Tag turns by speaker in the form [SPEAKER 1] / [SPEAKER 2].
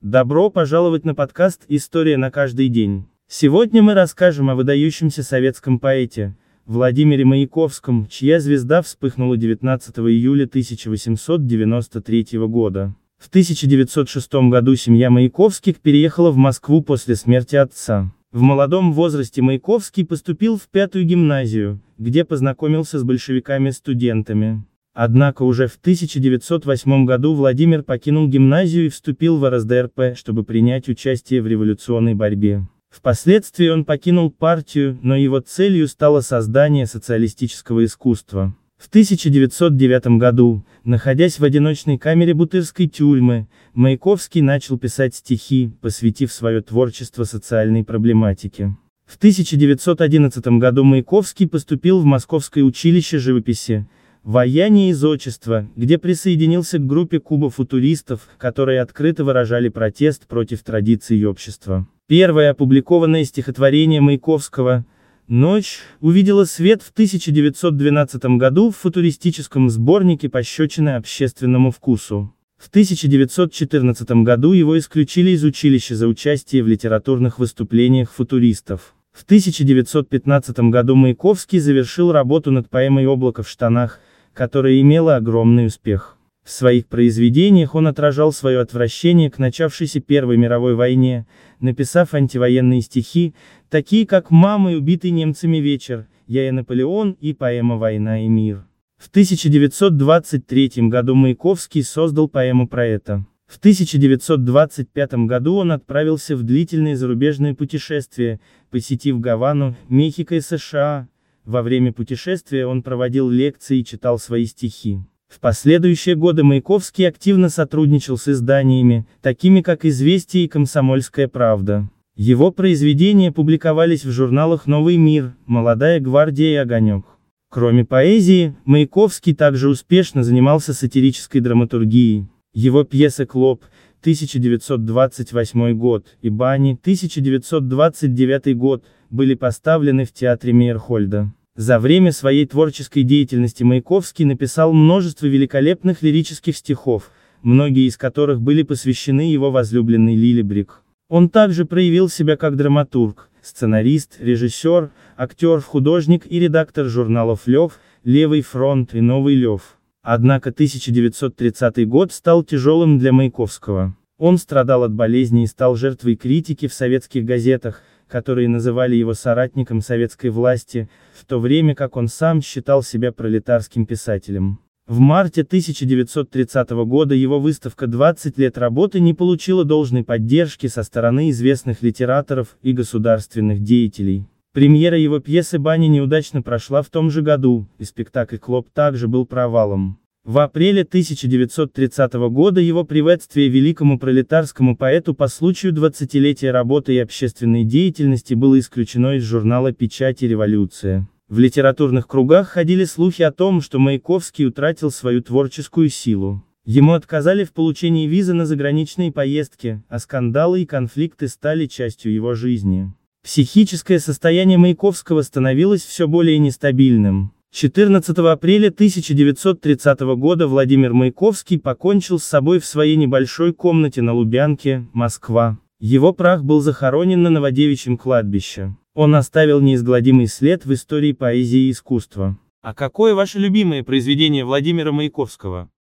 [SPEAKER 1] Добро пожаловать на подкаст «История на каждый день». Сегодня мы расскажем о выдающемся советском поэте, Владимире Маяковском, чья звезда вспыхнула 19 июля 1893 года. В 1906 году семья Маяковских переехала в Москву после смерти отца. В молодом возрасте Маяковский поступил в пятую гимназию, где познакомился с большевиками-студентами. Однако уже в 1908 году Владимир покинул гимназию и вступил в РСДРП, чтобы принять участие в революционной борьбе. Впоследствии он покинул партию, но его целью стало создание социалистического искусства. В 1909 году, находясь в одиночной камере Бутырской тюрьмы, Маяковский начал писать стихи, посвятив свое творчество социальной проблематике. В 1911 году Маяковский поступил в Московское училище живописи, Вояние из отчества, где присоединился к группе кубофутуристов, которые открыто выражали протест против традиций общества. Первое опубликованное стихотворение Маяковского «Ночь» увидела свет в 1912 году в футуристическом сборнике «Пощечины общественному вкусу». В 1914 году его исключили из училища за участие в литературных выступлениях футуристов. В 1915 году Маяковский завершил работу над поэмой «Облако в штанах», которая имела огромный успех. В своих произведениях он отражал свое отвращение к начавшейся Первой мировой войне, написав антивоенные стихи, такие как «Мама и убитый немцами вечер», «Я и Наполеон» и поэма «Война и мир». В 1923 году Маяковский создал поэму про это. В 1925 году он отправился в длительное зарубежное путешествие, посетив Гавану, Мехико и США, во время путешествия он проводил лекции и читал свои стихи. В последующие годы Маяковский активно сотрудничал с изданиями, такими как «Известия» и «Комсомольская правда». Его произведения публиковались в журналах «Новый мир», «Молодая гвардия» и «Огонек». Кроме поэзии, Маяковский также успешно занимался сатирической драматургией. Его пьесы «Клоп», 1928 год, и «Бани», 1929 год, были поставлены в театре Мейерхольда. За время своей творческой деятельности Маяковский написал множество великолепных лирических стихов, многие из которых были посвящены его возлюбленной Лили Брик. Он также проявил себя как драматург, сценарист, режиссер, актер, художник и редактор журналов «Лев», «Левый фронт» и «Новый Лев». Однако 1930 год стал тяжелым для Маяковского. Он страдал от болезни и стал жертвой критики в советских газетах, которые называли его соратником советской власти, в то время как он сам считал себя пролетарским писателем. В марте 1930 года его выставка «20 лет работы» не получила должной поддержки со стороны известных литераторов и государственных деятелей. Премьера его пьесы «Баня» неудачно прошла в том же году, и спектакль «Клоп» также был провалом. В апреле 1930 года его приветствие великому пролетарскому поэту по случаю 20-летия работы и общественной деятельности было исключено из журнала «Печать и революция». В литературных кругах ходили слухи о том, что Маяковский утратил свою творческую силу. Ему отказали в получении визы на заграничные поездки, а скандалы и конфликты стали частью его жизни. Психическое состояние Маяковского становилось все более нестабильным. 14 апреля 1930 года Владимир Маяковский покончил с собой в своей небольшой комнате на Лубянке, Москва. Его прах был захоронен на Новодевичьем кладбище. Он оставил неизгладимый след в истории поэзии и искусства. А какое ваше любимое произведение Владимира Маяковского?